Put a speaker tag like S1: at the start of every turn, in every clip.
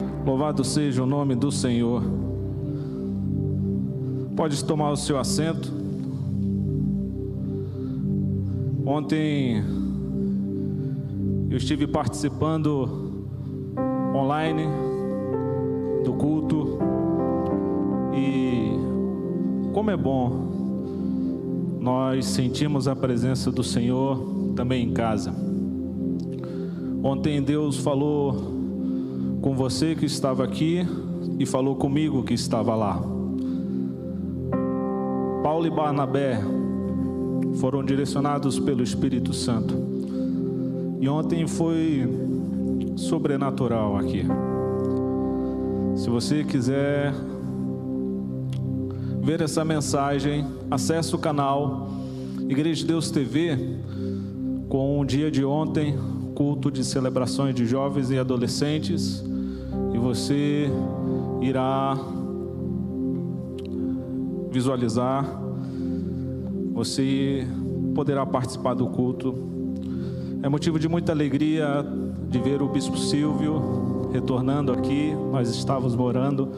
S1: Louvado seja o nome do Senhor. Pode tomar o seu assento. Ontem eu estive participando online do culto e como é bom nós sentimos a presença do Senhor também em casa. Ontem Deus falou com você que estava aqui e falou comigo que estava lá. Paulo e Barnabé foram direcionados pelo Espírito Santo. E ontem foi sobrenatural aqui. Se você quiser ver essa mensagem, acesse o canal Igreja de Deus TV com o dia de ontem, culto de celebrações de jovens e adolescentes você irá visualizar, você poderá participar do culto. É motivo de muita alegria de ver o Bispo Silvio retornando aqui. Nós estávamos morando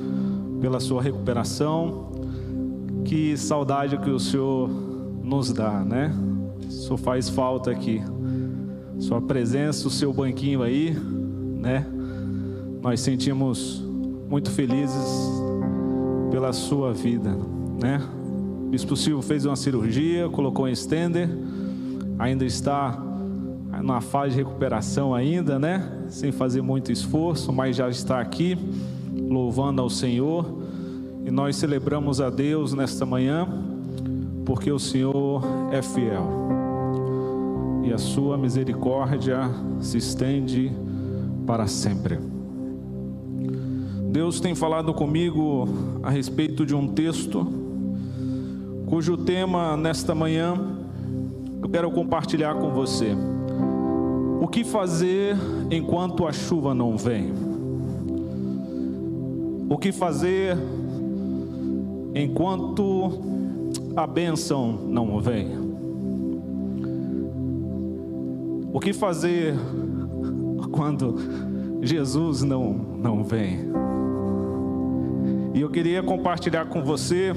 S1: pela sua recuperação. Que saudade que o Senhor nos dá, né? Só faz falta aqui. Sua presença, o seu banquinho aí, né? Nós sentimos muito felizes pela sua vida, né? O Bispo Silvio fez uma cirurgia, colocou um estender, ainda está na fase de recuperação ainda, né? Sem fazer muito esforço, mas já está aqui louvando ao Senhor. E nós celebramos a Deus nesta manhã, porque o Senhor é fiel. E a sua misericórdia se estende para sempre. Deus tem falado comigo a respeito de um texto, cujo tema nesta manhã eu quero compartilhar com você. O que fazer enquanto a chuva não vem? O que fazer enquanto a bênção não vem? O que fazer quando Jesus não, não vem? E eu queria compartilhar com você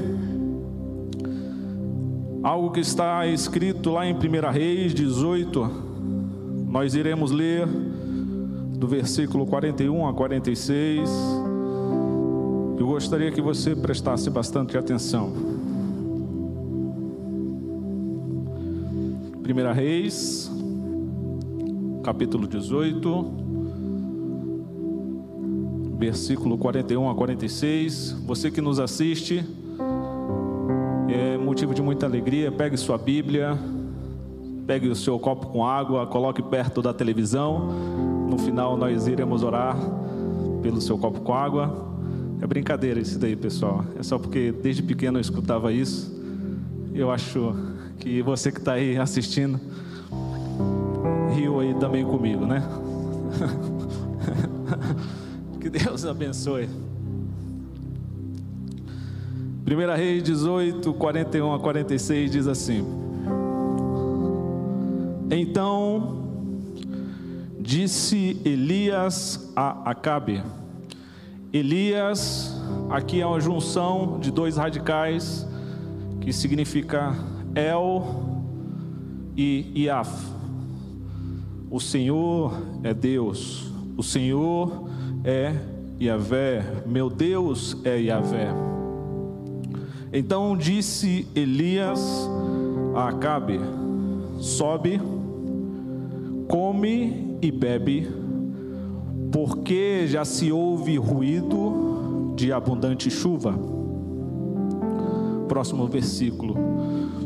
S1: algo que está escrito lá em 1 Reis 18. Nós iremos ler do versículo 41 a 46. Eu gostaria que você prestasse bastante atenção. 1 Reis, capítulo 18 versículo 41 a 46. Você que nos assiste, é motivo de muita alegria. Pegue sua Bíblia, pegue o seu copo com água, coloque perto da televisão. No final, nós iremos orar pelo seu copo com água. É brincadeira isso daí, pessoal. É só porque desde pequeno eu escutava isso. Eu acho que você que está aí assistindo riu aí também comigo, né? Que Deus abençoe. 1 Reis 18, 41 a 46 diz assim: Então disse Elias a Acabe. Elias, aqui é uma junção de dois radicais que significa El e Iaf. O Senhor é Deus, o Senhor é Yahvé, meu Deus é Yahvé. Então disse Elias a Acabe: Sobe, come e bebe, porque já se ouve ruído de abundante chuva. Próximo versículo.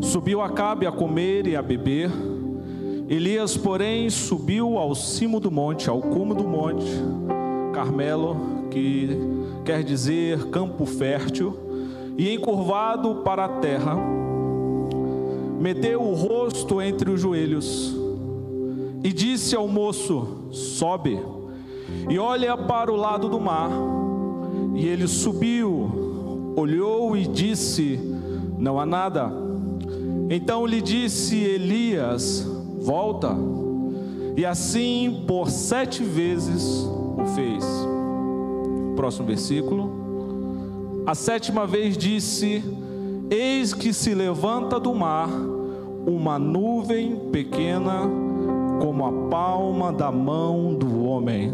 S1: Subiu Acabe a comer e a beber. Elias, porém, subiu ao cimo do monte, ao cume do monte, Carmelo, que quer dizer campo fértil, e encurvado para a terra, meteu o rosto entre os joelhos e disse ao moço: Sobe e olha para o lado do mar. E ele subiu, olhou e disse: Não há nada. Então lhe disse Elias: Volta. E assim por sete vezes o fez. Próximo versículo. A sétima vez disse: Eis que se levanta do mar uma nuvem pequena, como a palma da mão do homem.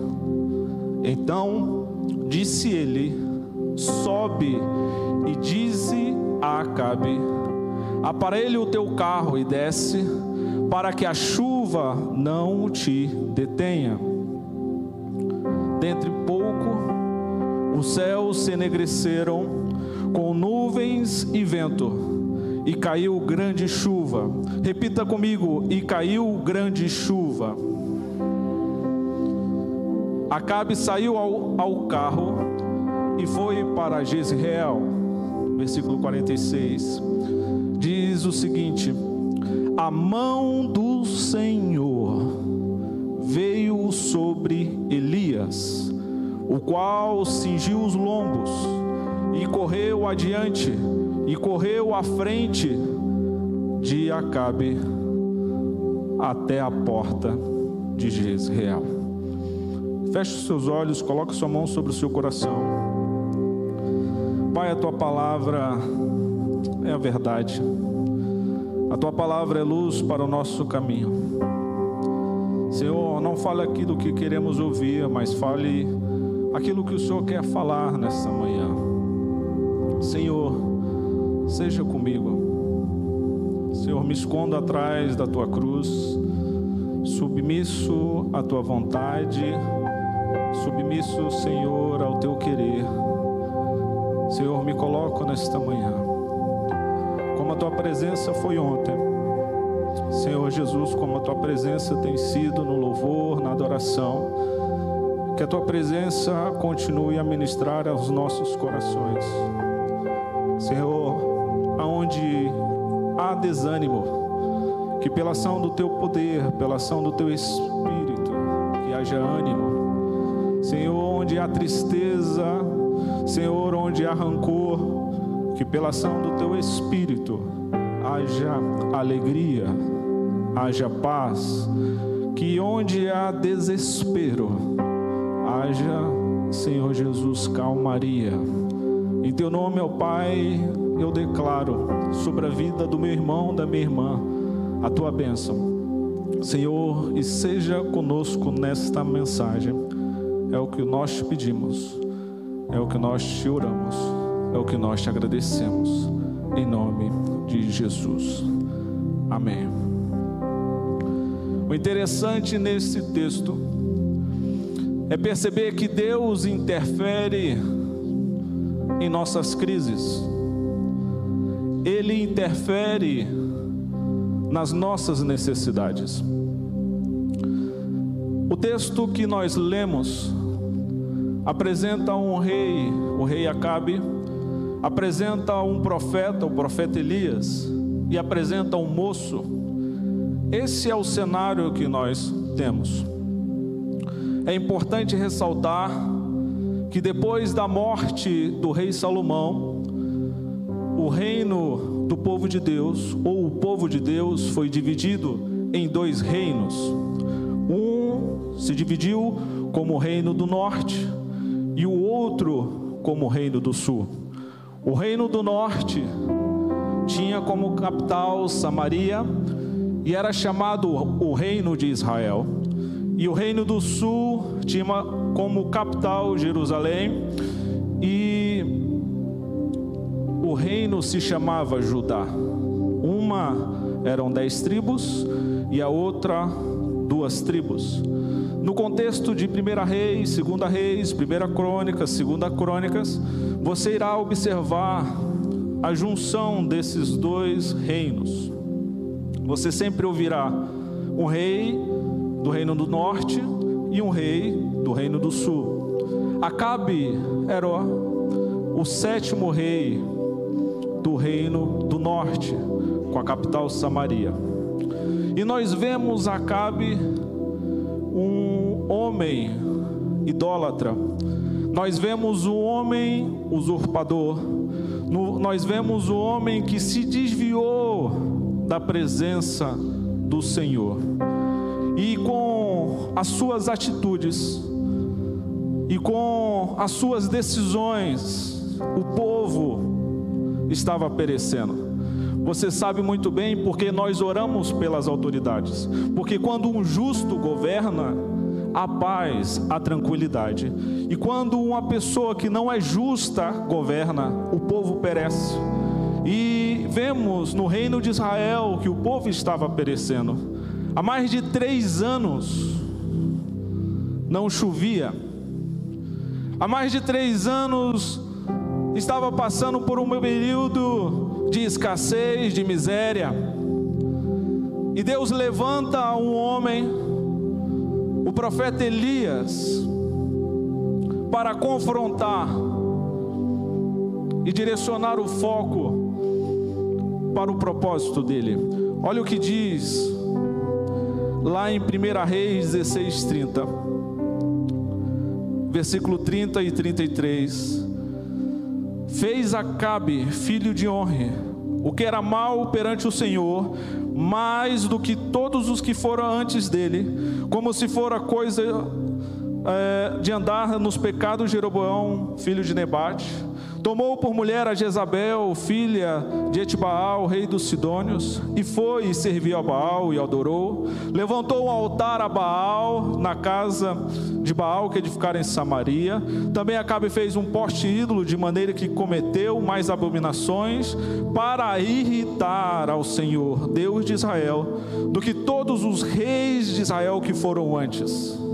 S1: Então disse ele: Sobe e dize a Acabe: Aparelhe o teu carro e desce, para que a chuva não te detenha. Dentre pouco, os céus se enegreceram com nuvens e vento, e caiu grande chuva. Repita comigo: e caiu grande chuva. Acabe saiu ao, ao carro e foi para Jezreel. Versículo 46. Diz o seguinte: A mão do Senhor veio sobre Elias o qual cingiu os lombos e correu adiante e correu à frente de Acabe até a porta de Jezreel. Feche os seus olhos, coloque sua mão sobre o seu coração. Pai, a tua palavra é a verdade. A tua palavra é luz para o nosso caminho. Senhor, não fale aquilo que queremos ouvir, mas fale aquilo que o Senhor quer falar nessa manhã. Senhor, seja comigo. Senhor, me esconda atrás da tua cruz, submisso à tua vontade, submisso, Senhor, ao teu querer. Senhor, me coloco nesta manhã, como a tua presença foi ontem. Senhor Jesus, como a tua presença tem sido no louvor, na adoração que a tua presença continue a ministrar aos nossos corações. Senhor, aonde há desânimo, que pela ação do teu poder, pela ação do teu espírito, que haja ânimo. Senhor, onde há tristeza, Senhor, onde há rancor, que pela ação do teu espírito haja alegria, haja paz, que onde há desespero, haja, Senhor Jesus, calmaria. Em teu nome, ó Pai, eu declaro sobre a vida do meu irmão, da minha irmã, a tua bênção. Senhor, e seja conosco nesta mensagem. É o que nós te pedimos, é o que nós te oramos, é o que nós te agradecemos. Em nome de Jesus. Amém. O interessante nesse texto é perceber que Deus interfere em nossas crises, Ele interfere nas nossas necessidades. O texto que nós lemos apresenta um rei, o rei Acabe, apresenta um profeta, o profeta Elias, e apresenta um moço. Esse é o cenário que nós temos. É importante ressaltar que depois da morte do rei Salomão, o reino do povo de Deus, ou o povo de Deus, foi dividido em dois reinos. Um se dividiu como o reino do norte e o outro como o reino do sul. O reino do norte tinha como capital Samaria e era chamado o reino de Israel. E o reino do sul tinha como capital Jerusalém e o reino se chamava Judá. Uma eram dez tribos e a outra duas tribos. No contexto de Primeira Reis, Segunda Reis, Primeira Crônicas, Segunda Crônicas, você irá observar a junção desses dois reinos. Você sempre ouvirá um rei do reino do norte e um rei do reino do sul. Acabe era o sétimo rei do reino do norte, com a capital Samaria. E nós vemos Acabe um homem idólatra. Nós vemos o homem usurpador. nós vemos o homem que se desviou da presença do Senhor e com as suas atitudes, e com as suas decisões, o povo estava perecendo. Você sabe muito bem porque nós oramos pelas autoridades. Porque quando um justo governa, a paz, a tranquilidade. E quando uma pessoa que não é justa governa, o povo perece. E vemos no reino de Israel que o povo estava perecendo. Há mais de três anos não chovia há mais de três anos estava passando por um período de escassez, de miséria. E Deus levanta um homem, o profeta Elias, para confrontar e direcionar o foco para o propósito dele. Olha o que diz lá em 1 Reis 16, 30 versículo 30 e 33. Fez Acabe, filho de Honre, o que era mal perante o Senhor, mais do que todos os que foram antes dele, como se fora coisa é, de andar nos pecados de Jeroboão, filho de Nebate Tomou por mulher a Jezabel, filha de Etbaal, rei dos Sidônios, e foi e serviu a Baal e adorou. Levantou um altar a Baal na casa de Baal que edificaram em Samaria. Também Acabe fez um poste ídolo, de maneira que cometeu mais abominações, para irritar ao Senhor, Deus de Israel, do que todos os reis de Israel que foram antes.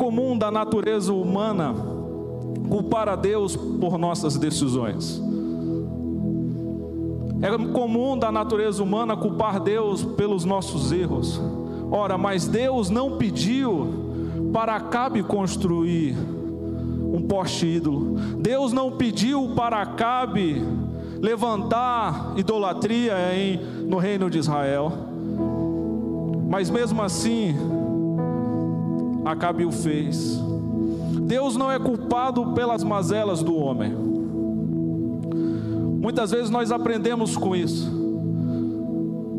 S1: Comum da natureza humana culpar a Deus por nossas decisões. É comum da natureza humana culpar Deus pelos nossos erros. Ora, mas Deus não pediu para Acabe construir um poste ídolo. Deus não pediu para Acabe levantar idolatria em, no reino de Israel. Mas mesmo assim, Acabe o fez. Deus não é culpado pelas mazelas do homem. Muitas vezes nós aprendemos com isso.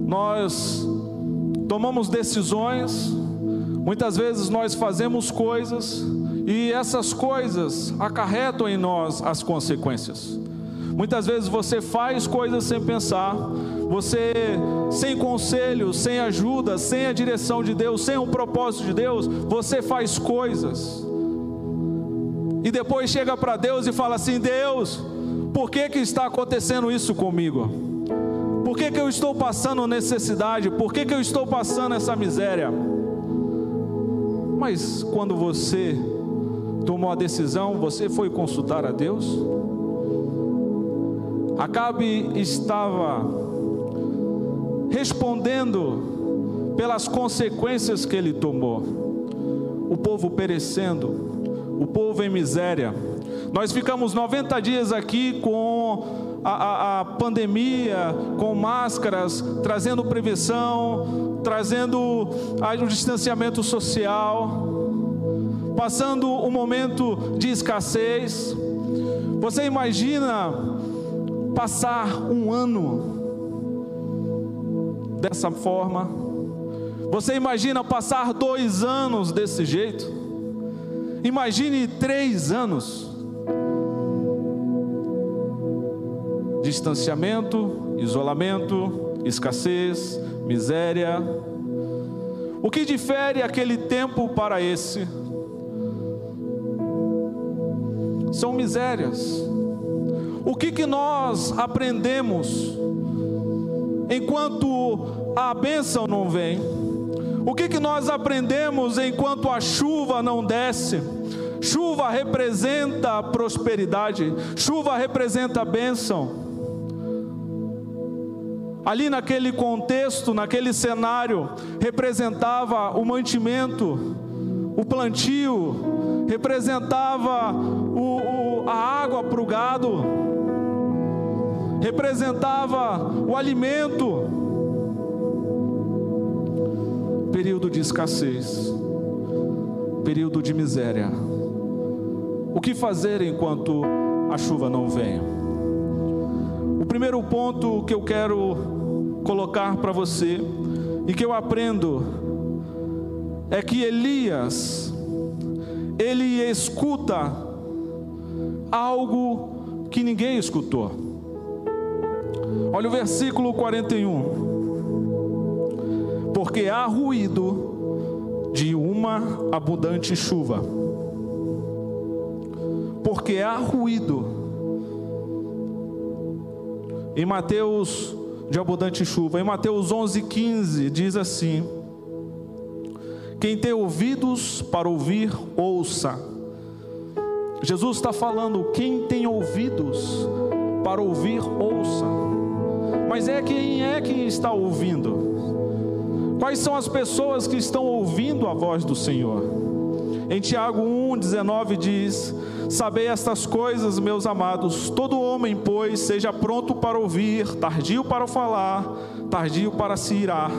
S1: Nós tomamos decisões, muitas vezes nós fazemos coisas e essas coisas acarretam em nós as consequências. Muitas vezes você faz coisas sem pensar, você sem conselho, sem ajuda, sem a direção de Deus, sem um propósito de Deus, você faz coisas. E depois chega para Deus e fala assim: Deus, por que, que está acontecendo isso comigo? Por que, que eu estou passando necessidade? Por que, que eu estou passando essa miséria? Mas quando você tomou a decisão, você foi consultar a Deus? Acabe estava respondendo pelas consequências que ele tomou. O povo perecendo, o povo em miséria. Nós ficamos 90 dias aqui com a, a, a, pandemia, com máscaras, trazendo prevenção, trazendo o distanciamento social, passando um momento de escassez. Você imagina passar um ano dessa forma? Você imagina passar dois anos desse jeito? Imagine três anos. Distanciamento, isolamento, escassez, miséria. O que difere aquele tempo para esse? São misérias o que, que nós aprendemos enquanto a bênção não vem? O que, que nós aprendemos enquanto a chuva não desce? Chuva representa prosperidade, chuva representa bênção. Ali naquele contexto, naquele cenário, representava o mantimento, o plantio, representava o, o, a água para o gado representava o alimento. Período de escassez, período de miséria. O que fazer enquanto a chuva não vem? O primeiro ponto que eu quero colocar para você e que eu aprendo é que Elias ele escuta algo que ninguém escutou. Olha o versículo 41. Porque há ruído de uma abundante chuva. Porque há ruído. Em Mateus de abundante chuva, em Mateus 11:15 diz assim: quem tem ouvidos para ouvir, ouça. Jesus está falando, quem tem ouvidos para ouvir, ouça. Mas é quem é que está ouvindo? Quais são as pessoas que estão ouvindo a voz do Senhor? Em Tiago 1,19 diz: Sabei estas coisas, meus amados, todo homem, pois, seja pronto para ouvir, tardio para falar, tardio para se irar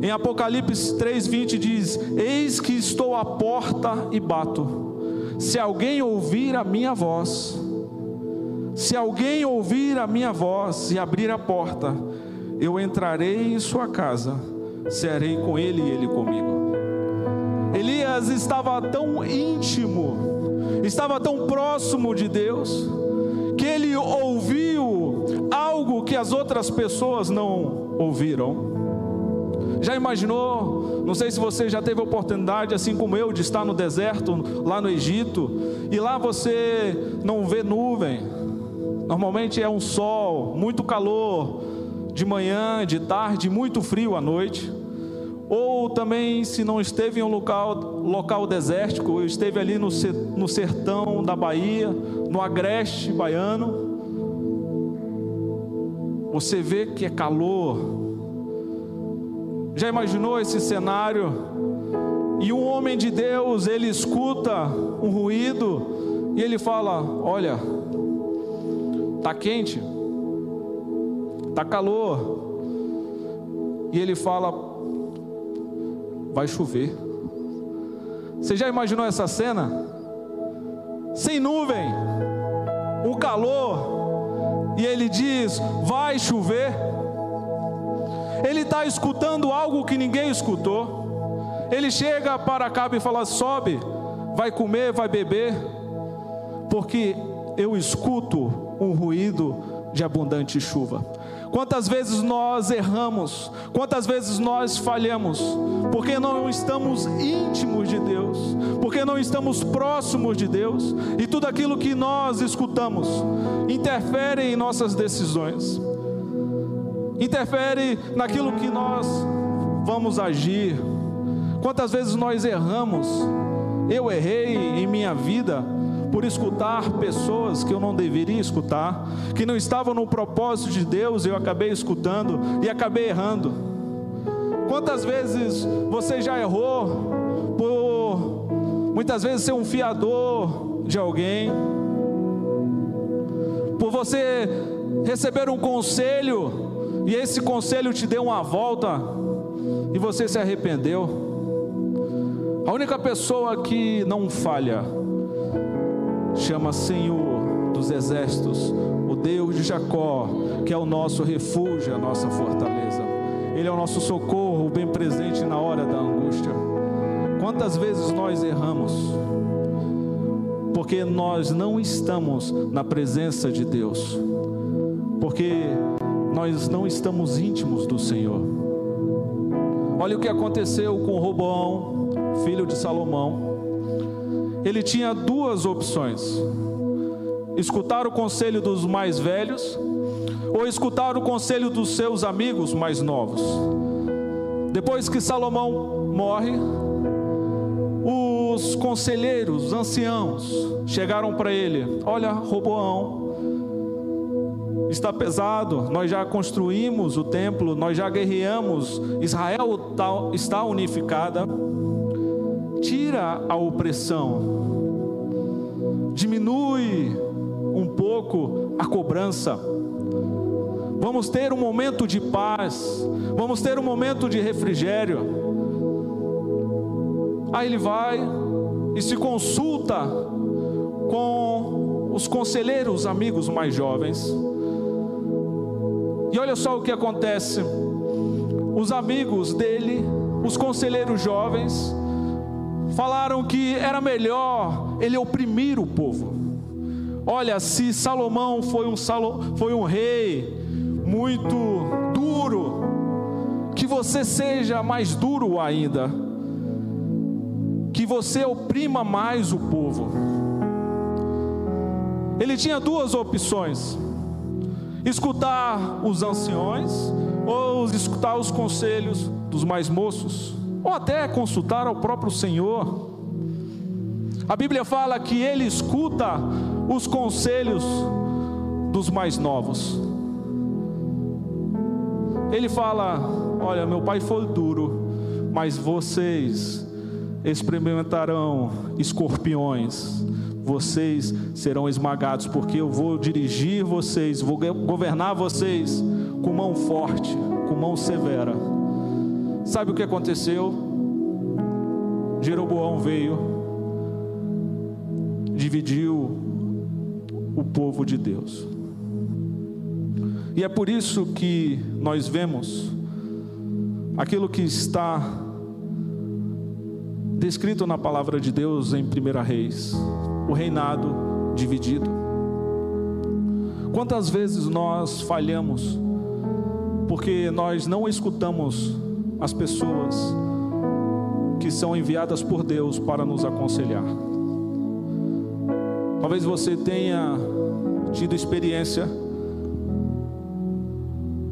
S1: em Apocalipse 3:20 diz: Eis que estou à porta e bato. Se alguém ouvir a minha voz, se alguém ouvir a minha voz e abrir a porta, eu entrarei em sua casa, serei com ele e ele comigo. Elias estava tão íntimo, estava tão próximo de Deus, que ele ouviu algo que as outras pessoas não ouviram. Já imaginou? Não sei se você já teve oportunidade, assim como eu, de estar no deserto, lá no Egito, e lá você não vê nuvem. Normalmente é um sol, muito calor de manhã, de tarde, muito frio à noite. Ou também, se não esteve em um local, local desértico, esteve ali no, no sertão da Bahia, no agreste baiano, você vê que é calor, já imaginou esse cenário? E um homem de Deus, ele escuta um ruído e ele fala: Olha, tá quente, tá calor. E ele fala: Vai chover. Você já imaginou essa cena? Sem nuvem, o calor, e ele diz: Vai chover ele está escutando algo que ninguém escutou. Ele chega para cá e fala: sobe, vai comer, vai beber, porque eu escuto um ruído de abundante chuva. Quantas vezes nós erramos, quantas vezes nós falhamos, porque não estamos íntimos de Deus, porque não estamos próximos de Deus, e tudo aquilo que nós escutamos interfere em nossas decisões interfere naquilo que nós vamos agir. Quantas vezes nós erramos? Eu errei em minha vida por escutar pessoas que eu não deveria escutar, que não estavam no propósito de Deus, eu acabei escutando e acabei errando. Quantas vezes você já errou por muitas vezes ser um fiador de alguém, por você receber um conselho e esse conselho te deu uma volta e você se arrependeu. A única pessoa que não falha chama Senhor dos exércitos, o Deus de Jacó, que é o nosso refúgio, a nossa fortaleza. Ele é o nosso socorro, bem presente na hora da angústia. Quantas vezes nós erramos? Porque nós não estamos na presença de Deus. Porque nós não estamos íntimos do Senhor. Olha o que aconteceu com Roboão, filho de Salomão. Ele tinha duas opções: escutar o conselho dos mais velhos ou escutar o conselho dos seus amigos mais novos. Depois que Salomão morre, os conselheiros, os anciãos, chegaram para ele: Olha, Roboão, está pesado, nós já construímos o templo, nós já guerreamos, Israel tá, está unificada. Tira a opressão, diminui um pouco a cobrança. Vamos ter um momento de paz, vamos ter um momento de refrigério. Aí ele vai e se consulta com os conselheiros amigos mais jovens. E olha só o que acontece: os amigos dele os conselheiros jovens falaram que era melhor ele oprimir o povo. Olha, se Salomão foi um, Salo, foi um rei muito duro, que você seja mais duro ainda, que você oprima mais o povo. Ele tinha duas opções: escutar os anciões ou escutar os conselhos dos mais moços, ou até consultar ao próprio Senhor. A Bíblia fala que ele escuta os conselhos dos mais novos. Ele fala: Olha, meu pai foi duro, mas vocês experimentarão escorpiões, vocês serão esmagados, porque eu vou dirigir vocês, vou governar vocês com mão forte, com mão severa. Sabe o que aconteceu? Jeroboão veio, dividiu o povo de Deus. E é por isso que nós vemos aquilo que está descrito na palavra de Deus em 1 Reis, o reinado dividido. Quantas vezes nós falhamos porque nós não escutamos as pessoas que são enviadas por Deus para nos aconselhar? Talvez você tenha tido experiência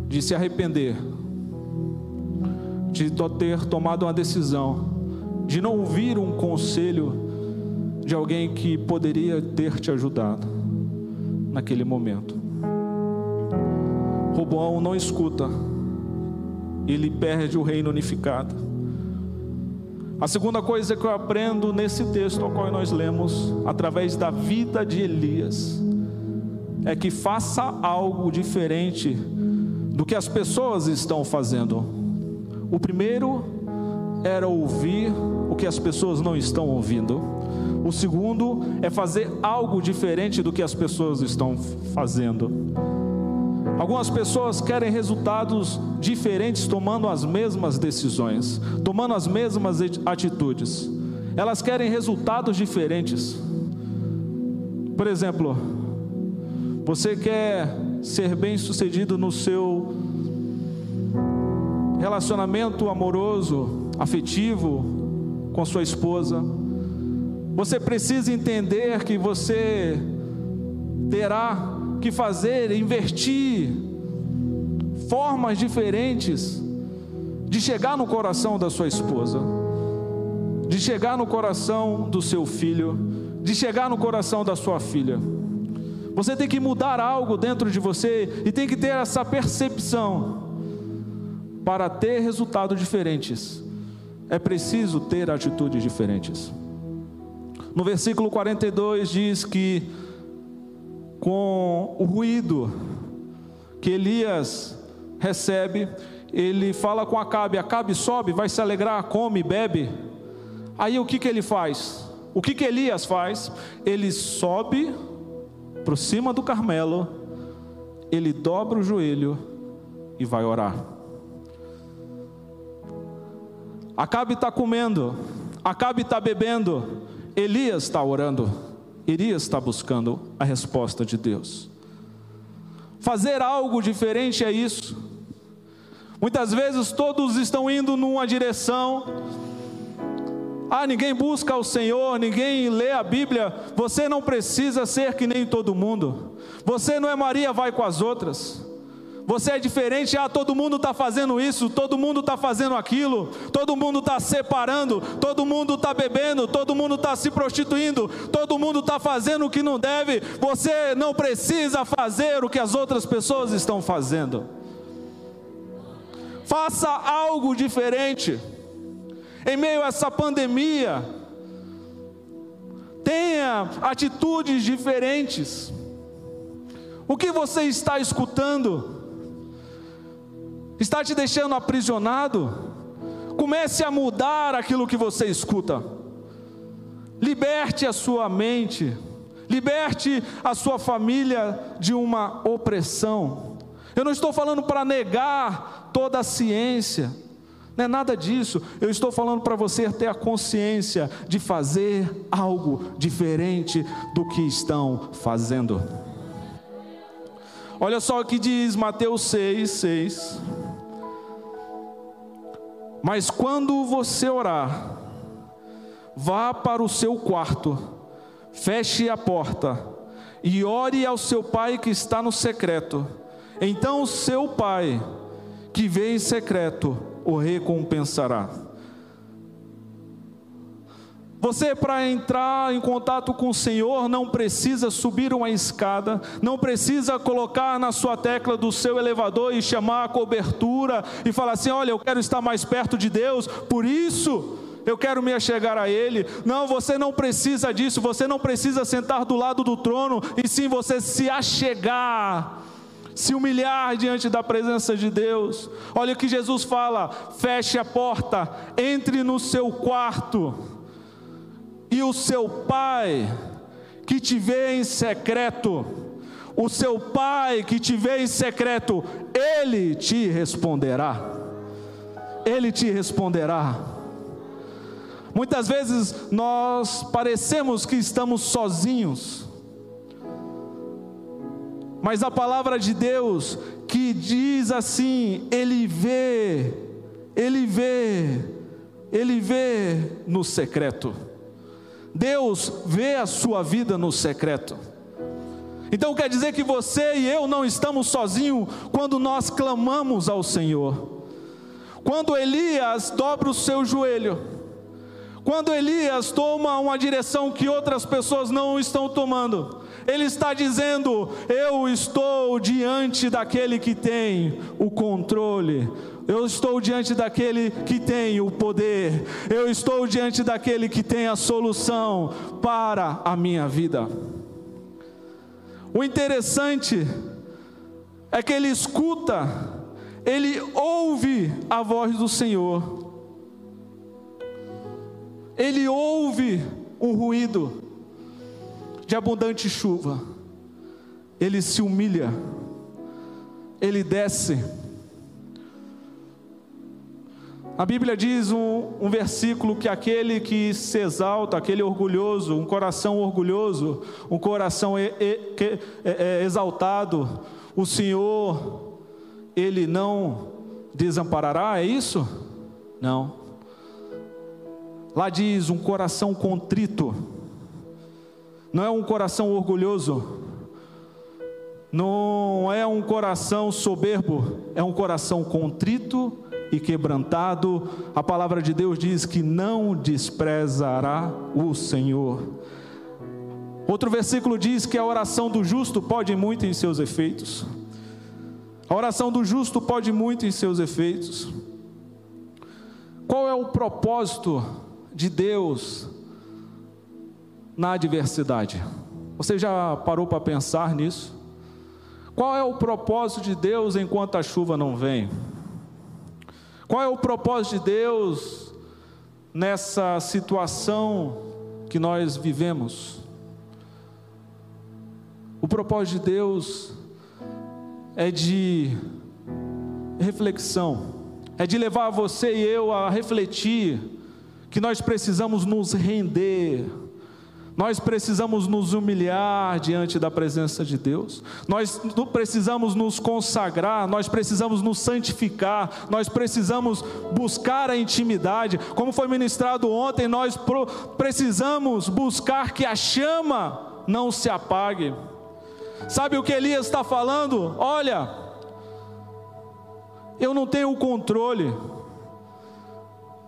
S1: de se arrepender, de ter tomado uma decisão, de não ouvir um conselho de alguém que poderia ter te ajudado naquele momento. Roboão não escuta, ele perde o reino unificado. A segunda coisa que eu aprendo nesse texto ao qual nós lemos, através da vida de Elias, é que faça algo diferente do que as pessoas estão fazendo. O primeiro era ouvir o que as pessoas não estão ouvindo. O segundo é fazer algo diferente do que as pessoas estão fazendo. Algumas pessoas querem resultados diferentes tomando as mesmas decisões, tomando as mesmas atitudes. Elas querem resultados diferentes. Por exemplo, você quer ser bem-sucedido no seu relacionamento amoroso, afetivo com sua esposa. Você precisa entender que você terá que fazer, invertir formas diferentes de chegar no coração da sua esposa, de chegar no coração do seu filho, de chegar no coração da sua filha. Você tem que mudar algo dentro de você e tem que ter essa percepção. Para ter resultados diferentes, é preciso ter atitudes diferentes. No versículo 42 diz que com o ruído que Elias recebe, ele fala com Acabe: Acabe sobe, vai se alegrar, come, bebe. Aí o que, que ele faz? O que, que Elias faz? Ele sobe por cima do Carmelo, ele dobra o joelho e vai orar. Acabe está comendo, Acabe está bebendo, Elias está orando, Elias está buscando a resposta de Deus. Fazer algo diferente é isso. Muitas vezes todos estão indo numa direção, ah, ninguém busca o Senhor, ninguém lê a Bíblia. Você não precisa ser que nem todo mundo. Você não é Maria, vai com as outras. Você é diferente, ah, todo mundo está fazendo isso, todo mundo está fazendo aquilo, todo mundo está separando, todo mundo está bebendo, todo mundo está se prostituindo, todo mundo está fazendo o que não deve. Você não precisa fazer o que as outras pessoas estão fazendo. Faça algo diferente em meio a essa pandemia, tenha atitudes diferentes. O que você está escutando? Está te deixando aprisionado? Comece a mudar aquilo que você escuta. Liberte a sua mente, liberte a sua família de uma opressão. Eu não estou falando para negar toda a ciência, Não é nada disso. Eu estou falando para você ter a consciência de fazer algo diferente do que estão fazendo. Olha só o que diz Mateus 6, 6. Mas quando você orar, vá para o seu quarto, feche a porta e ore ao seu pai que está no secreto. Então o seu pai, que vê em secreto, o recompensará. Você, para entrar em contato com o Senhor, não precisa subir uma escada, não precisa colocar na sua tecla do seu elevador e chamar a cobertura e falar assim: olha, eu quero estar mais perto de Deus, por isso eu quero me achegar a Ele. Não, você não precisa disso, você não precisa sentar do lado do trono, e sim você se achegar, se humilhar diante da presença de Deus. Olha o que Jesus fala: feche a porta, entre no seu quarto e o seu pai que te vê em secreto, o seu pai que te vê em secreto, ele te responderá. Ele te responderá. Muitas vezes nós parecemos que estamos sozinhos, mas a palavra de Deus que diz assim: Ele vê, Ele vê, Ele vê no secreto. Deus vê a sua vida no secreto. Então quer dizer que você e eu não estamos sozinhos quando nós clamamos ao Senhor. Quando Elias dobra o seu joelho, quando Elias toma uma direção que outras pessoas não estão tomando, ele está dizendo: Eu estou diante daquele que tem o controle, eu estou diante daquele que tem o poder, eu estou diante daquele que tem a solução para a minha vida. O interessante é que ele escuta, ele ouve a voz do Senhor, ele ouve um ruído de abundante chuva, ele se humilha, ele desce, a Bíblia diz um, um, versículo que aquele que se exalta, aquele orgulhoso, um coração orgulhoso, um coração e, e, que, é, é, exaltado, o Senhor, Ele não desamparará, é isso? Não. Lá diz um coração contrito, não é um coração orgulhoso, não é um coração soberbo, é um coração contrito e quebrantado, a palavra de Deus diz que não desprezará o Senhor. Outro versículo diz que a oração do justo pode muito em seus efeitos. A oração do justo pode muito em seus efeitos. Qual é o propósito de Deus na adversidade? Você já parou para pensar nisso? Qual é o propósito de Deus enquanto a chuva não vem? Qual é o propósito de Deus nessa situação que nós vivemos? O propósito de Deus é de reflexão, é de levar você e eu a refletir que nós precisamos nos render nós precisamos nos humilhar diante da presença de Deus, nós precisamos nos consagrar, nós precisamos nos santificar, nós precisamos buscar a intimidade, como foi ministrado ontem, nós precisamos buscar que a chama não se apague. Sabe o que Elias está falando? Olha, eu não tenho o controle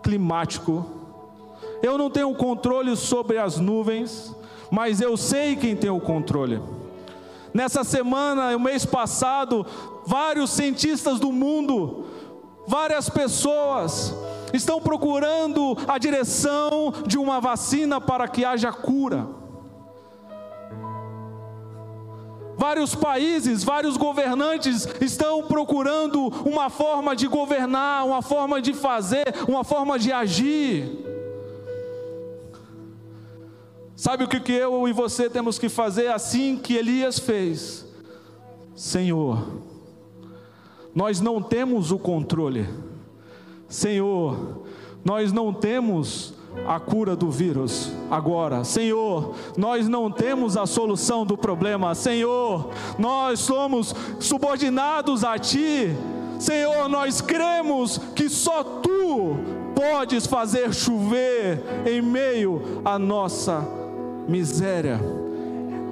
S1: climático eu não tenho controle sobre as nuvens, mas eu sei quem tem o controle. Nessa semana, o mês passado, vários cientistas do mundo, várias pessoas, estão procurando a direção de uma vacina para que haja cura. Vários países, vários governantes estão procurando uma forma de governar, uma forma de fazer, uma forma de agir. Sabe o que eu e você temos que fazer assim que Elias fez? Senhor, nós não temos o controle, Senhor, nós não temos a cura do vírus agora. Senhor, nós não temos a solução do problema. Senhor, nós somos subordinados a Ti. Senhor, nós cremos que só Tu podes fazer chover em meio à nossa miséria.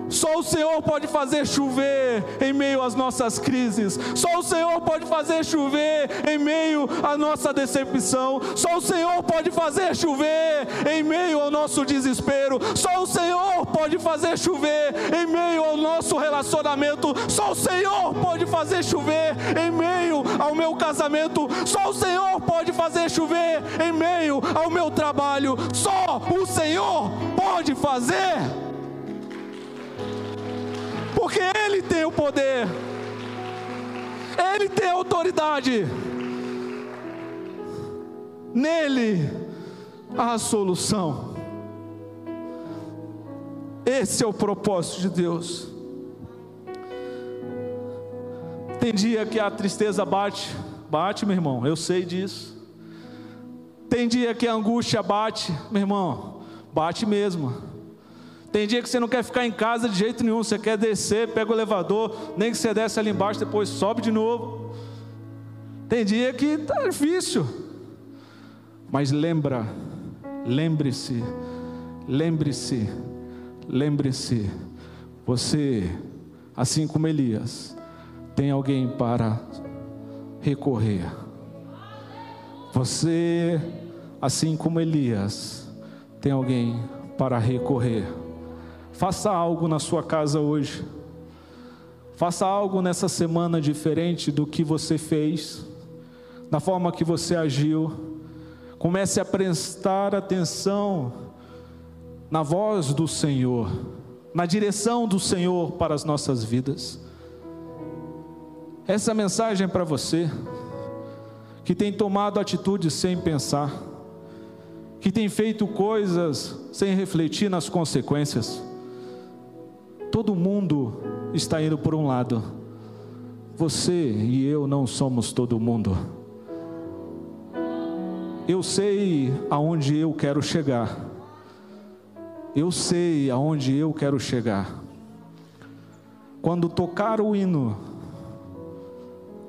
S1: Só o Senhor pode fazer chover em meio às nossas crises. Só o Senhor pode fazer chover em meio à nossa decepção. Só o Senhor pode fazer chover em meio ao nosso desespero. Só o Senhor pode fazer chover em meio ao nosso relacionamento. Só o Senhor pode fazer chover em meio ao meu casamento. Só o Senhor pode fazer chover em meio ao meu trabalho. Só o Senhor pode fazer porque Ele tem o poder, Ele tem a autoridade, nele há a solução. Esse é o propósito de Deus. Tem dia que a tristeza bate, bate, meu irmão, eu sei disso. Tem dia que a angústia bate, meu irmão, bate mesmo. Tem dia que você não quer ficar em casa de jeito nenhum, você quer descer, pega o elevador, nem que você desce ali embaixo, depois sobe de novo. Tem dia que está difícil. Mas lembra, lembre-se, lembre-se, lembre-se, você, assim como Elias, tem alguém para recorrer. Você, assim como Elias, tem alguém para recorrer. Faça algo na sua casa hoje. Faça algo nessa semana diferente do que você fez, da forma que você agiu. Comece a prestar atenção na voz do Senhor, na direção do Senhor para as nossas vidas. Essa mensagem é para você que tem tomado atitudes sem pensar, que tem feito coisas sem refletir nas consequências Todo mundo está indo por um lado. Você e eu não somos todo mundo. Eu sei aonde eu quero chegar. Eu sei aonde eu quero chegar. Quando tocar o hino,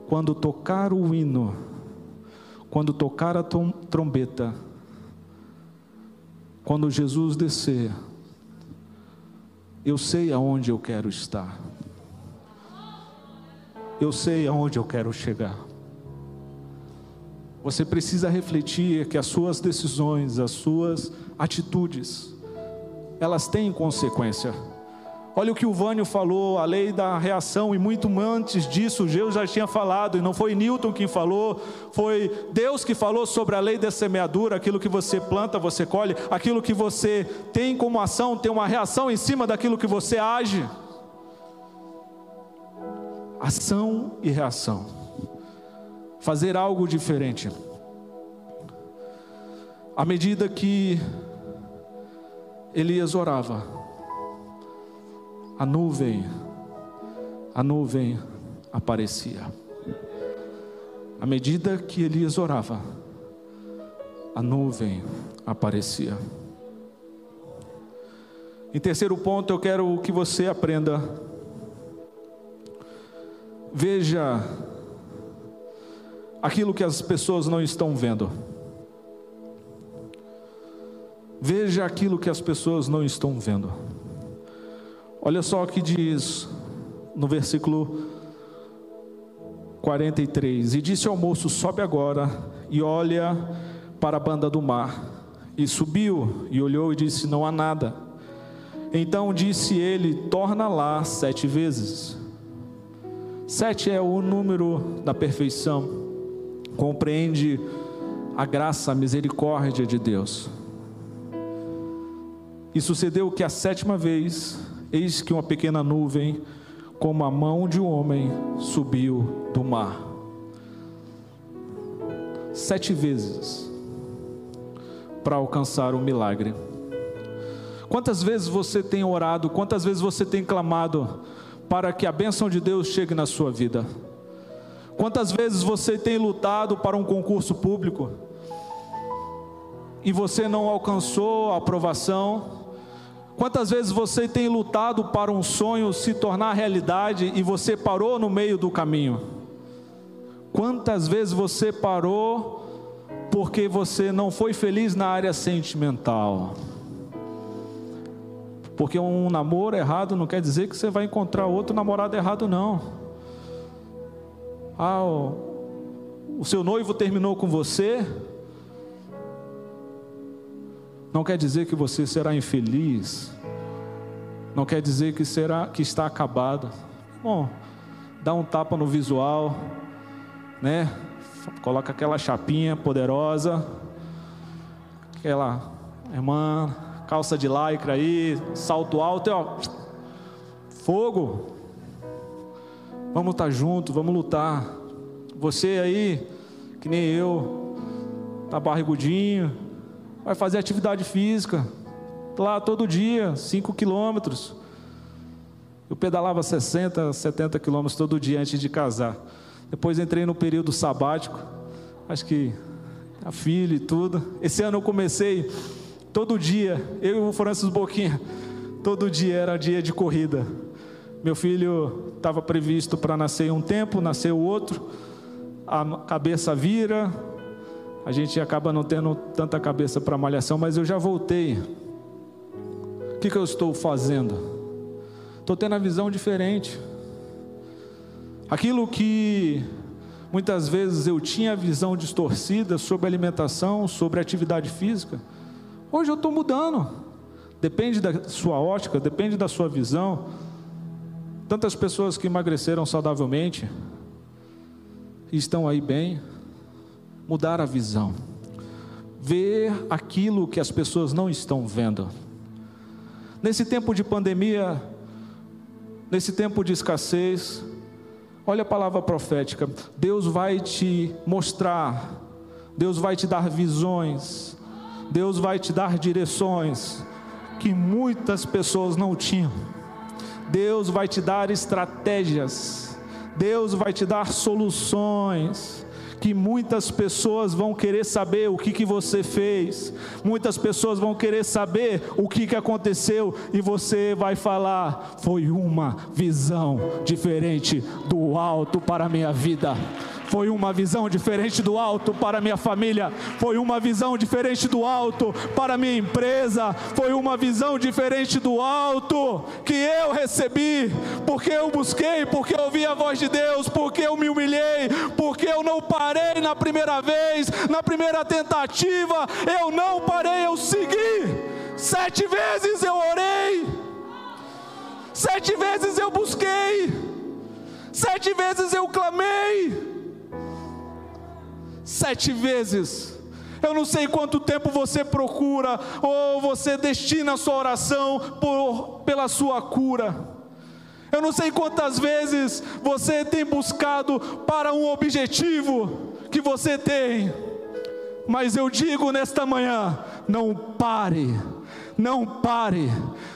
S1: quando tocar o hino, quando tocar a trombeta, quando Jesus descer, eu sei aonde eu quero estar. Eu sei aonde eu quero chegar. Você precisa refletir que as suas decisões, as suas atitudes, elas têm consequência. Olha o que o Vânio falou, a lei da reação, e muito antes disso, Deus já tinha falado, e não foi Newton quem falou, foi Deus que falou sobre a lei da semeadura, aquilo que você planta, você colhe, aquilo que você tem como ação, tem uma reação em cima daquilo que você age. Ação e reação. Fazer algo diferente. À medida que Elias orava, a nuvem, a nuvem aparecia. À medida que Elias orava, a nuvem aparecia. Em terceiro ponto, eu quero que você aprenda. Veja aquilo que as pessoas não estão vendo. Veja aquilo que as pessoas não estão vendo. Olha só o que diz no versículo 43: E disse ao moço: Sobe agora e olha para a banda do mar. E subiu e olhou e disse: Não há nada. Então disse ele: Torna lá sete vezes. Sete é o número da perfeição, compreende a graça, a misericórdia de Deus. E sucedeu que a sétima vez Eis que uma pequena nuvem, como a mão de um homem, subiu do mar. Sete vezes para alcançar o milagre. Quantas vezes você tem orado, quantas vezes você tem clamado para que a bênção de Deus chegue na sua vida? Quantas vezes você tem lutado para um concurso público e você não alcançou a aprovação? Quantas vezes você tem lutado para um sonho se tornar realidade e você parou no meio do caminho? Quantas vezes você parou porque você não foi feliz na área sentimental? Porque um namoro errado não quer dizer que você vai encontrar outro namorado errado, não. Ah, o, seu noivo terminou com você, não quer dizer que você será infeliz, não quer dizer que será que está acabado. Bom, dá um tapa no visual, né? Coloca aquela chapinha poderosa, aquela irmã, calça de lycra aí, salto alto, e ó, fogo. Vamos estar junto, vamos lutar. Você aí, que nem eu, tá barrigudinho, vai fazer atividade física, lá todo dia, 5 quilômetros. Eu pedalava 60, 70 quilômetros todo dia antes de casar. Depois entrei no período sabático, acho que a filha e tudo. Esse ano eu comecei todo dia, eu e o Francis Boquinha, todo dia era dia de corrida. Meu filho estava previsto para nascer um tempo, nasceu outro, a cabeça vira, a gente acaba não tendo tanta cabeça para malhação, mas eu já voltei. O que, que eu estou fazendo? Estou tendo a visão diferente. Aquilo que muitas vezes eu tinha a visão distorcida sobre alimentação, sobre atividade física, hoje eu estou mudando. Depende da sua ótica, depende da sua visão. Tantas pessoas que emagreceram saudavelmente e estão aí bem mudar a visão, ver aquilo que as pessoas não estão vendo. Nesse tempo de pandemia, nesse tempo de escassez, olha a palavra profética: Deus vai te mostrar, Deus vai te dar visões, Deus vai te dar direções que muitas pessoas não tinham. Deus vai te dar estratégias, Deus vai te dar soluções que muitas pessoas vão querer saber o que, que você fez, muitas pessoas vão querer saber o que, que aconteceu, e você vai falar: foi uma visão diferente do alto para a minha vida. Foi uma visão diferente do alto para minha família, foi uma visão diferente do alto para minha empresa, foi uma visão diferente do alto que eu recebi, porque eu busquei, porque eu ouvi a voz de Deus, porque eu me humilhei, porque eu não parei na primeira vez, na primeira tentativa, eu não parei, eu segui. Sete vezes eu orei, sete vezes eu busquei, sete vezes eu clamei sete vezes. Eu não sei quanto tempo você procura ou você destina a sua oração por, pela sua cura. Eu não sei quantas vezes você tem buscado para um objetivo que você tem, mas eu digo nesta manhã: não pare não pare,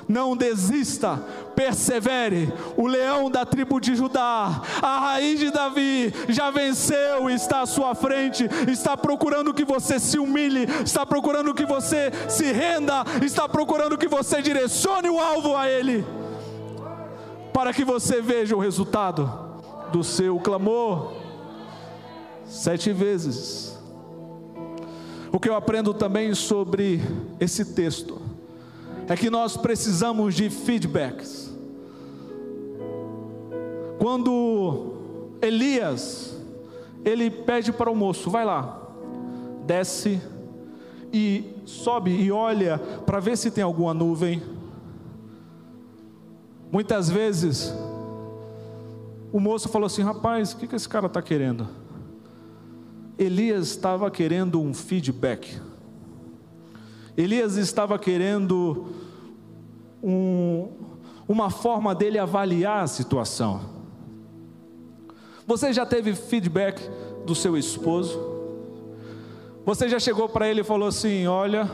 S1: não desista, persevere. O leão da tribo de Judá, a raiz de Davi, já venceu, está à sua frente, está procurando que você se humilhe, está procurando que você se renda, está procurando que você direcione o alvo a Ele, para que você veja o resultado do seu clamor. Sete vezes. O que eu aprendo também sobre esse texto é que nós precisamos de feedbacks. Quando Elias, ele pede para o moço, vai lá, desce e sobe e olha para ver se tem alguma nuvem. Muitas vezes, o moço falou assim: rapaz, o que, que esse cara está querendo? Elias estava querendo um feedback. Elias estava querendo um, uma forma dele avaliar a situação. Você já teve feedback do seu esposo? Você já chegou para ele e falou assim: Olha,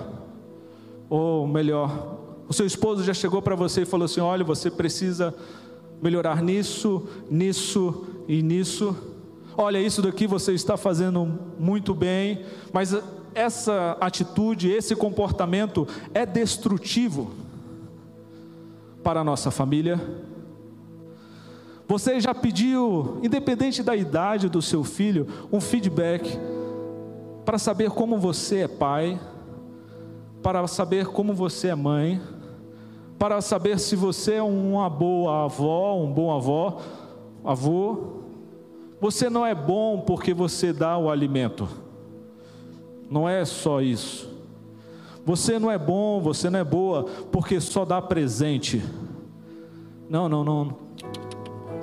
S1: ou melhor, o seu esposo já chegou para você e falou assim: Olha, você precisa melhorar nisso, nisso e nisso. Olha, isso daqui você está fazendo muito bem, mas essa atitude, esse comportamento é destrutivo para a nossa família. Você já pediu, independente da idade do seu filho, um feedback para saber como você é pai, para saber como você é mãe, para saber se você é uma boa avó, um bom avó, avô. Você não é bom porque você dá o alimento. Não é só isso. Você não é bom, você não é boa porque só dá presente. Não, não, não.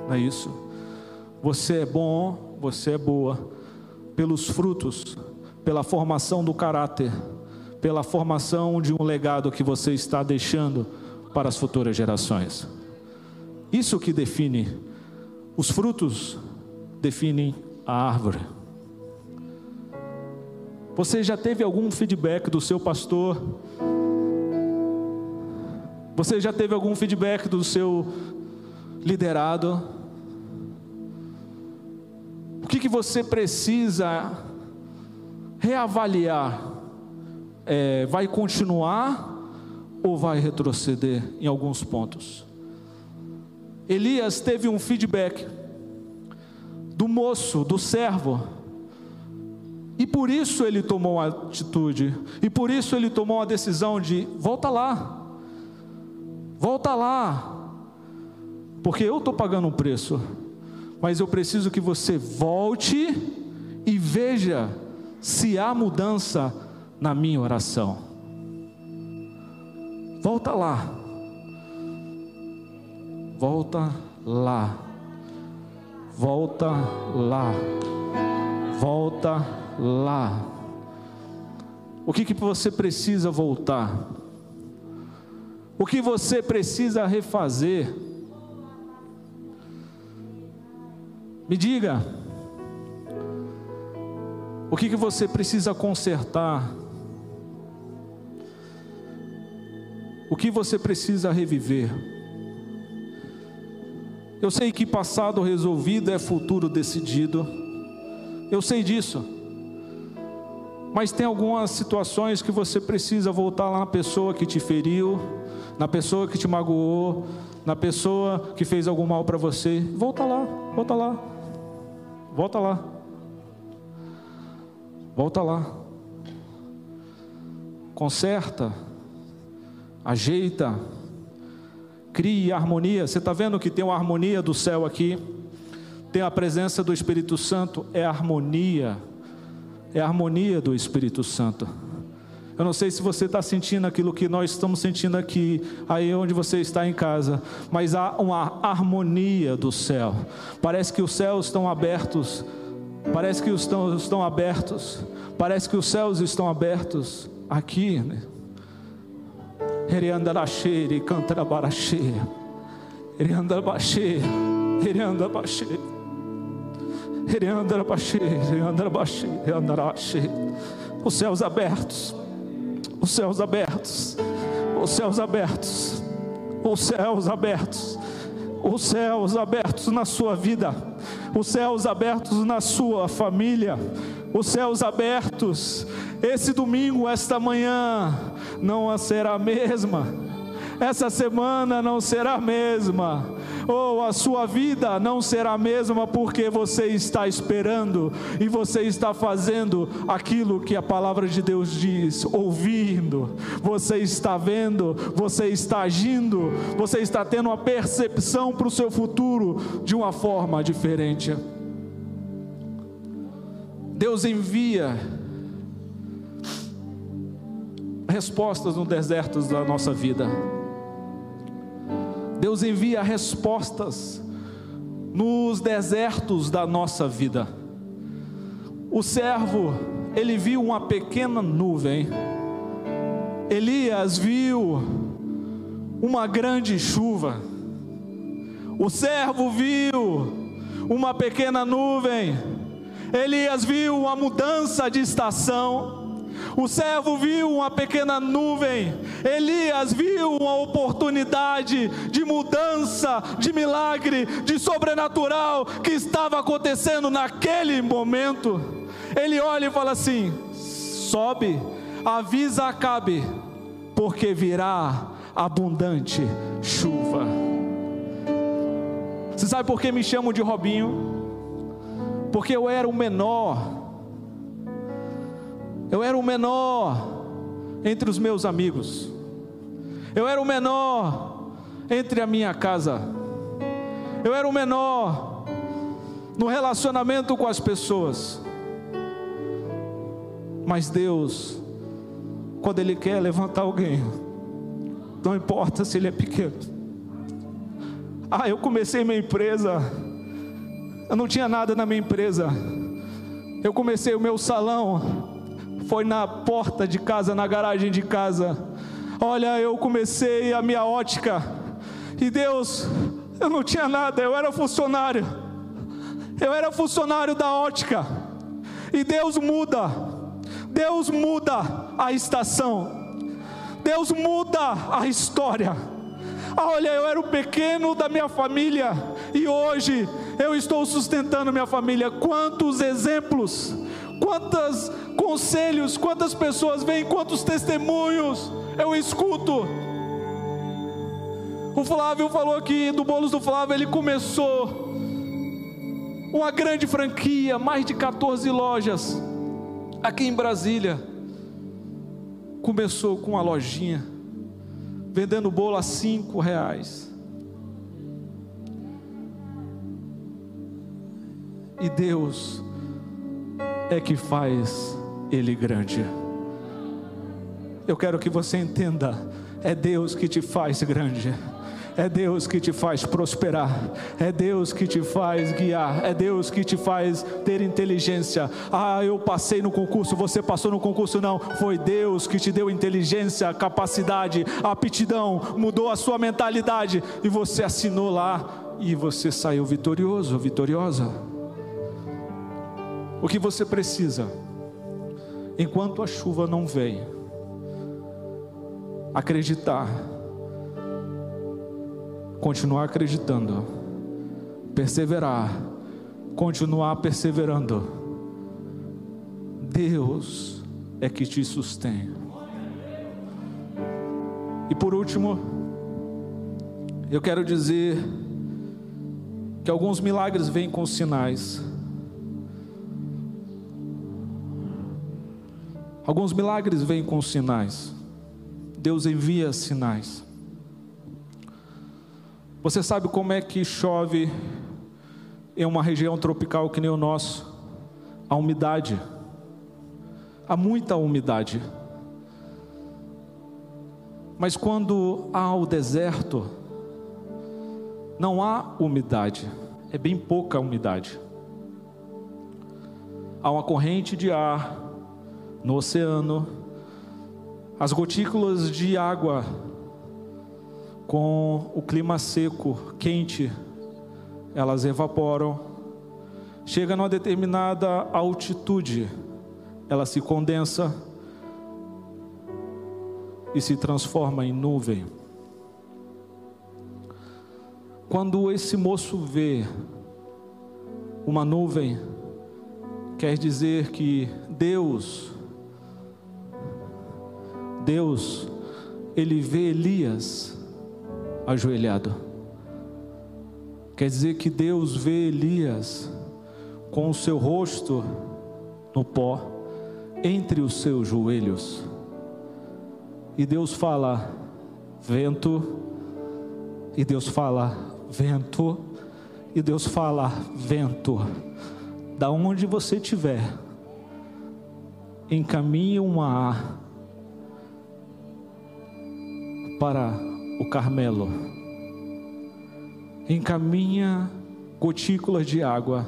S1: Não é isso. Você é bom, você é boa pelos frutos, pela formação do caráter, pela formação de um legado que você está deixando para as futuras gerações. Isso que define os frutos definem a árvore. Você já teve algum feedback do seu pastor? Você já teve algum feedback do seu liderado? O que, que você precisa reavaliar? É, vai continuar ou vai retroceder em alguns pontos? Elias teve um feedback do moço, do servo, e por isso ele tomou a atitude, e por isso ele tomou a decisão de: volta lá, volta lá, porque eu estou pagando um preço, mas eu preciso que você volte e veja se há mudança na minha oração. Volta lá, volta lá, volta lá, volta lá. O que, que você precisa voltar? O que você precisa refazer? Me diga. O que, que você precisa consertar? O que você precisa reviver? Eu sei que passado resolvido é futuro decidido. Eu sei disso. Mas tem algumas situações que você precisa voltar lá na pessoa que te feriu, na pessoa que te magoou, na pessoa que fez algum mal para você. Volta lá, volta lá, volta lá, volta lá. Conserta, ajeita, crie harmonia. Você está vendo que tem uma harmonia do céu aqui? Tem a presença do Espírito Santo, é harmonia, é a harmonia do Espírito Santo. Eu não sei se você está sentindo aquilo que nós estamos sentindo aqui, aí onde você está em casa, mas há uma harmonia do céu. Parece que os céus estão abertos, parece que os estão, estão abertos, parece que os céus estão abertos aqui. Né? Ele anda na cheia, Os céus abertos os céus abertos, os céus abertos, os céus abertos, os céus abertos na sua vida, os céus abertos na sua família, os céus abertos. Esse domingo, esta manhã, não será a mesma, essa semana não será a mesma ou a sua vida não será a mesma porque você está esperando e você está fazendo aquilo que a palavra de Deus diz, ouvindo, você está vendo, você está agindo, você está tendo uma percepção para o seu futuro de uma forma diferente. Deus envia respostas no deserto da nossa vida. Deus envia respostas nos desertos da nossa vida. O servo, ele viu uma pequena nuvem. Elias viu uma grande chuva. O servo viu uma pequena nuvem. Elias viu uma mudança de estação. O servo viu uma pequena nuvem. Elias viu uma oportunidade de mudança, de milagre, de sobrenatural que estava acontecendo naquele momento. Ele olha e fala assim: sobe, avisa Acabe, porque virá abundante chuva. Você sabe por que me chamam de Robinho? Porque eu era o menor eu era o menor entre os meus amigos. Eu era o menor entre a minha casa. Eu era o menor no relacionamento com as pessoas. Mas Deus, quando Ele quer levantar alguém, não importa se ele é pequeno. Ah, eu comecei minha empresa, eu não tinha nada na minha empresa. Eu comecei o meu salão, foi na porta de casa, na garagem de casa. Olha, eu comecei a minha ótica, e Deus, eu não tinha nada, eu era funcionário, eu era funcionário da ótica, e Deus muda, Deus muda a estação, Deus muda a história. Olha, eu era o pequeno da minha família e hoje eu estou sustentando minha família. Quantos exemplos quantos conselhos, quantas pessoas vêm, quantos testemunhos eu escuto. O Flávio falou aqui do Bolos do Flávio, ele começou uma grande franquia, mais de 14 lojas, aqui em Brasília. Começou com uma lojinha, vendendo bolo a cinco reais. E Deus é que faz ele grande. Eu quero que você entenda: é Deus que te faz grande. É Deus que te faz prosperar, é Deus que te faz guiar, é Deus que te faz ter inteligência. Ah, eu passei no concurso, você passou no concurso, não. Foi Deus que te deu inteligência, capacidade, aptidão, mudou a sua mentalidade e você assinou lá e você saiu vitorioso, vitoriosa. O que você precisa, enquanto a chuva não vem, acreditar, continuar acreditando, perseverar, continuar perseverando. Deus é que te sustém. E por último, eu quero dizer que alguns milagres vêm com sinais. Alguns milagres vêm com sinais. Deus envia sinais. Você sabe como é que chove em uma região tropical que nem o nosso? A umidade. Há muita umidade. Mas quando há o deserto, não há umidade, é bem pouca umidade. Há uma corrente de ar no oceano, as gotículas de água com o clima seco, quente, elas evaporam. Chega numa determinada altitude, ela se condensa e se transforma em nuvem. Quando esse moço vê uma nuvem, quer dizer que Deus Deus, ele vê Elias ajoelhado. Quer dizer que Deus vê Elias com o seu rosto no pó, entre os seus joelhos. E Deus fala: vento. E Deus fala: vento. E Deus fala: vento. Da onde você estiver, encaminhe uma para o Carmelo. Encaminha gotículas de água,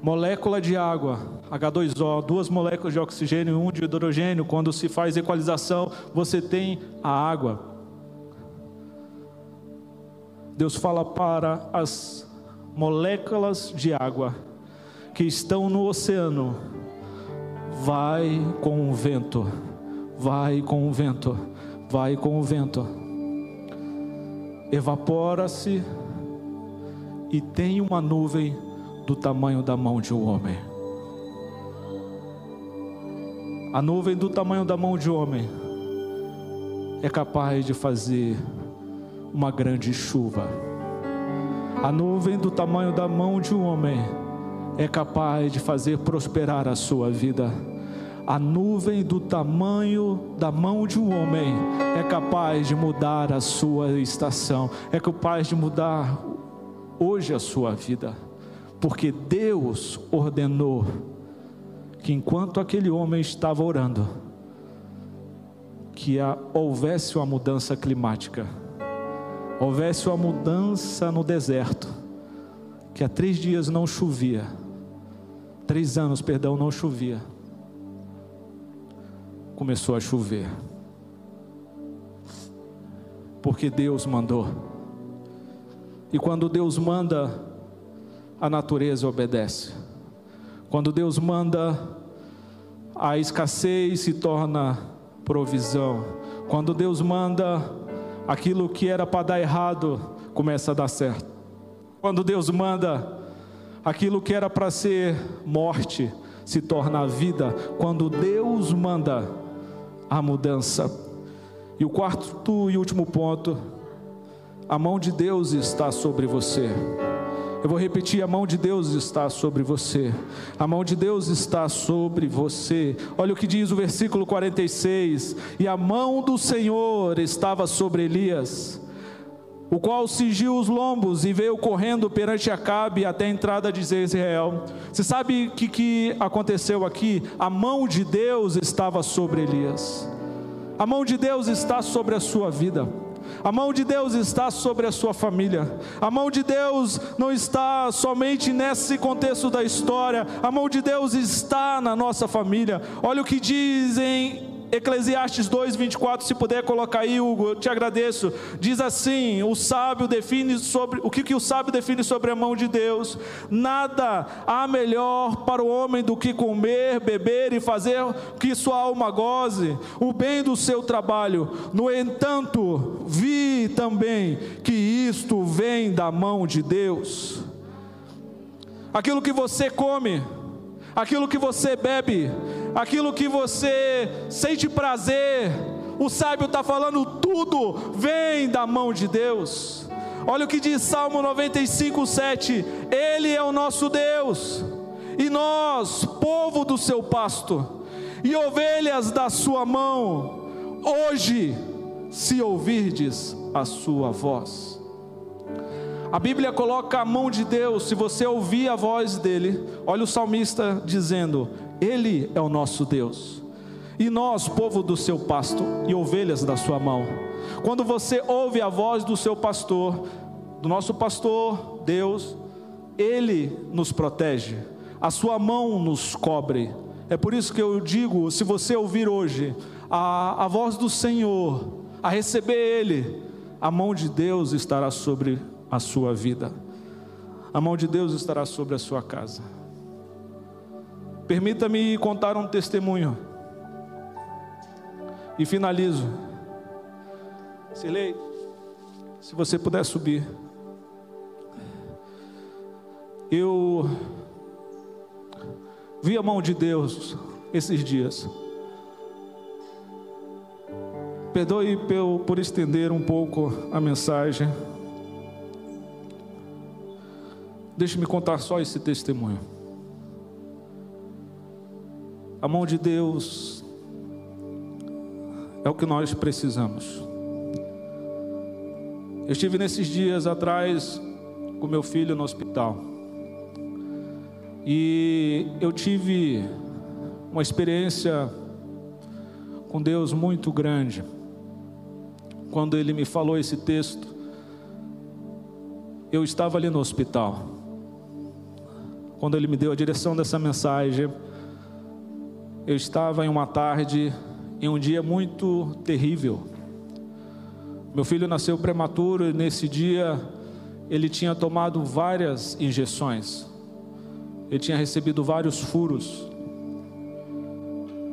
S1: molécula de água, H2O, duas moléculas de oxigênio e um de hidrogênio. Quando se faz equalização, você tem a água. Deus fala para as moléculas de água que estão no oceano: vai com o vento, vai com o vento, vai com o vento. Evapora-se e tem uma nuvem do tamanho da mão de um homem. A nuvem do tamanho da mão de um homem é capaz de fazer uma grande chuva. A nuvem do tamanho da mão de um homem é capaz de fazer prosperar a sua vida. A nuvem do tamanho da mão de um homem é capaz de mudar a sua estação, é capaz de mudar hoje a sua vida, porque Deus ordenou que enquanto aquele homem estava orando, que houvesse uma mudança climática, houvesse uma mudança no deserto, que há três dias não chovia, três anos, perdão, não chovia, começou a chover, porque Deus mandou, e quando Deus manda, a natureza obedece, quando Deus manda, a escassez se torna provisão. Quando Deus manda, aquilo que era para dar errado começa a dar certo. Quando Deus manda, aquilo que era para ser morte se torna vida. Quando Deus manda, a mudança. E o quarto e último ponto, a mão de Deus está sobre você. Eu vou repetir: a mão de Deus está sobre você. A mão de Deus está sobre você. Olha o que diz o versículo 46: E a mão do Senhor estava sobre Elias, o qual cingiu os lombos e veio correndo perante Acabe até a entrada de Israel. Você sabe o que, que aconteceu aqui? A mão de Deus estava sobre Elias. A mão de Deus está sobre a sua vida. A mão de Deus está sobre a sua família. A mão de Deus não está somente nesse contexto da história. A mão de Deus está na nossa família. Olha o que dizem Eclesiastes 2, 24, se puder colocar aí, Hugo, eu te agradeço. Diz assim: o sábio define sobre o que, que o sábio define sobre a mão de Deus. Nada há melhor para o homem do que comer, beber e fazer que sua alma goze, o bem do seu trabalho. No entanto, vi também que isto vem da mão de Deus. Aquilo que você come, aquilo que você bebe, aquilo que você sente prazer, o sábio está falando, tudo vem da mão de Deus. Olha o que diz Salmo 95, 7: Ele é o nosso Deus, e nós, povo do seu pasto, e ovelhas da sua mão, hoje, se ouvirdes a sua voz. A Bíblia coloca a mão de Deus, se você ouvir a voz dele, olha o salmista dizendo: Ele é o nosso Deus, e nós, povo do seu pasto e ovelhas da sua mão. Quando você ouve a voz do seu pastor, do nosso pastor, Deus, ele nos protege, a sua mão nos cobre. É por isso que eu digo: se você ouvir hoje a, a voz do Senhor, a receber Ele, a mão de Deus estará sobre a sua vida. A mão de Deus estará sobre a sua casa. Permita-me contar um testemunho. E finalizo. Silei, se você puder subir. Eu vi a mão de Deus esses dias. Perdoe por estender um pouco a mensagem. Deixe-me contar só esse testemunho. A mão de Deus é o que nós precisamos. Eu estive nesses dias atrás com meu filho no hospital. E eu tive uma experiência com Deus muito grande. Quando ele me falou esse texto, eu estava ali no hospital quando ele me deu a direção dessa mensagem, eu estava em uma tarde, em um dia muito terrível. Meu filho nasceu prematuro e nesse dia ele tinha tomado várias injeções, ele tinha recebido vários furos.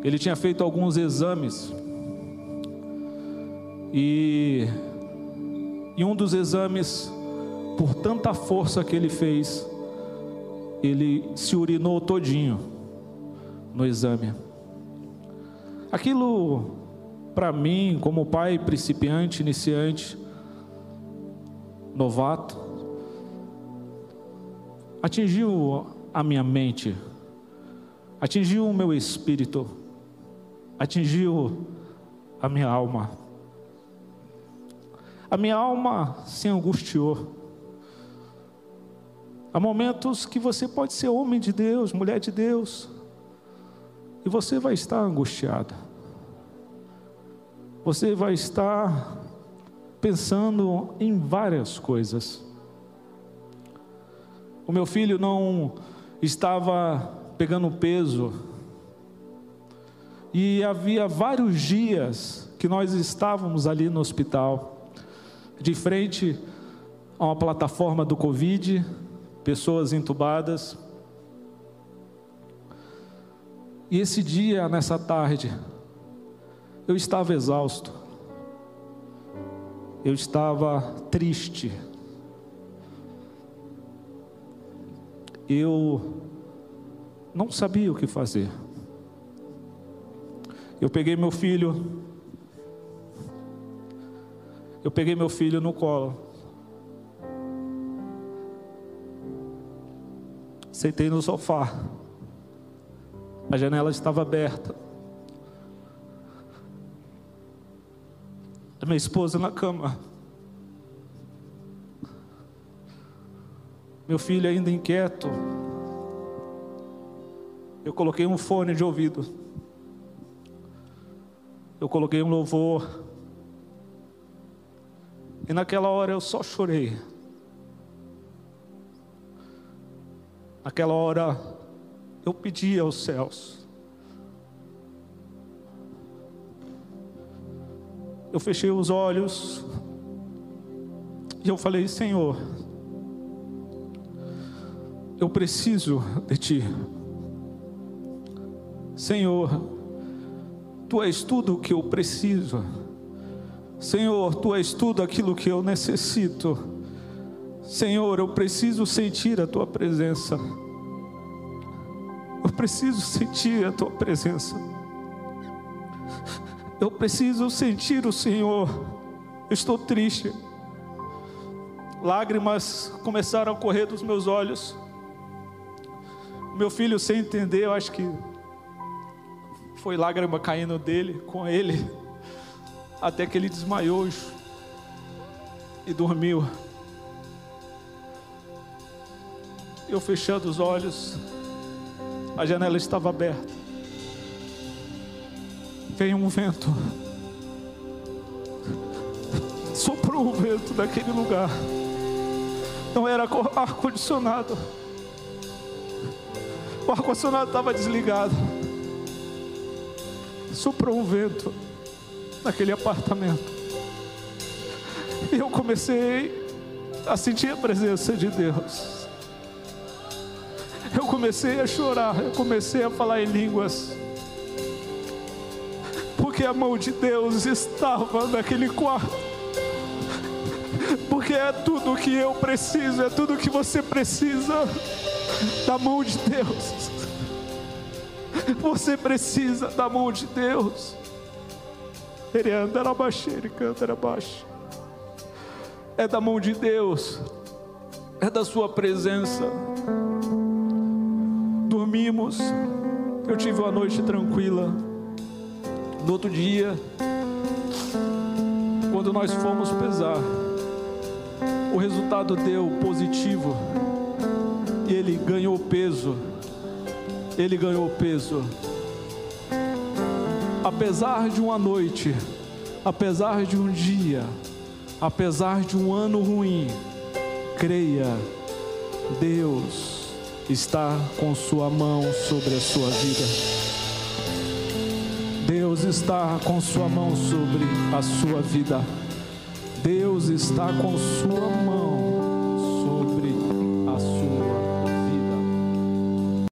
S1: Ele tinha feito alguns exames e em um dos exames, por tanta força que ele fez, ele se urinou todinho no exame. Aquilo, para mim, como pai principiante, iniciante, novato, atingiu a minha mente, atingiu o meu espírito, atingiu a minha alma. A minha alma se angustiou. Há momentos que você pode ser homem de Deus, mulher de Deus, e você vai estar angustiado. Você vai estar pensando em várias coisas. O meu filho não estava pegando peso, e havia vários dias que nós estávamos ali no hospital de frente a uma plataforma do Covid, pessoas entubadas. E esse dia, nessa tarde, eu estava exausto, eu estava triste, eu não sabia o que fazer. Eu peguei meu filho eu peguei meu filho no colo. Sentei no sofá. A janela estava aberta. Minha esposa na cama. Meu filho ainda inquieto. Eu coloquei um fone de ouvido. Eu coloquei um louvor. E naquela hora eu só chorei. Naquela hora eu pedi aos céus. Eu fechei os olhos e eu falei: Senhor, eu preciso de Ti. Senhor, Tu és tudo o que eu preciso. Senhor, tu és tudo aquilo que eu necessito. Senhor, eu preciso sentir a tua presença. Eu preciso sentir a tua presença. Eu preciso sentir o Senhor. Estou triste. Lágrimas começaram a correr dos meus olhos. Meu filho, sem entender, eu acho que foi lágrima caindo dele, com ele até que ele desmaiou e dormiu. Eu fechando os olhos, a janela estava aberta. Veio um vento, soprou o vento daquele lugar. Não era ar-condicionado, o ar-condicionado estava desligado. Soprou um vento naquele apartamento. E eu comecei a sentir a presença de Deus. Eu comecei a chorar, eu comecei a falar em línguas. A mão de Deus estava naquele quarto. Porque é tudo que eu preciso, é tudo que você precisa da mão de Deus. Você precisa da mão de Deus. Ele anda na baixo, ele canta na baixo. É da mão de Deus, é da Sua presença. Dormimos, eu tive uma noite tranquila. No outro dia, quando nós fomos pesar, o resultado deu positivo e ele ganhou peso. Ele ganhou peso apesar de uma noite, apesar de um dia, apesar de um ano ruim, creia, Deus está com Sua mão sobre a sua vida. Deus está com Sua mão sobre a sua vida. Deus está com Sua mão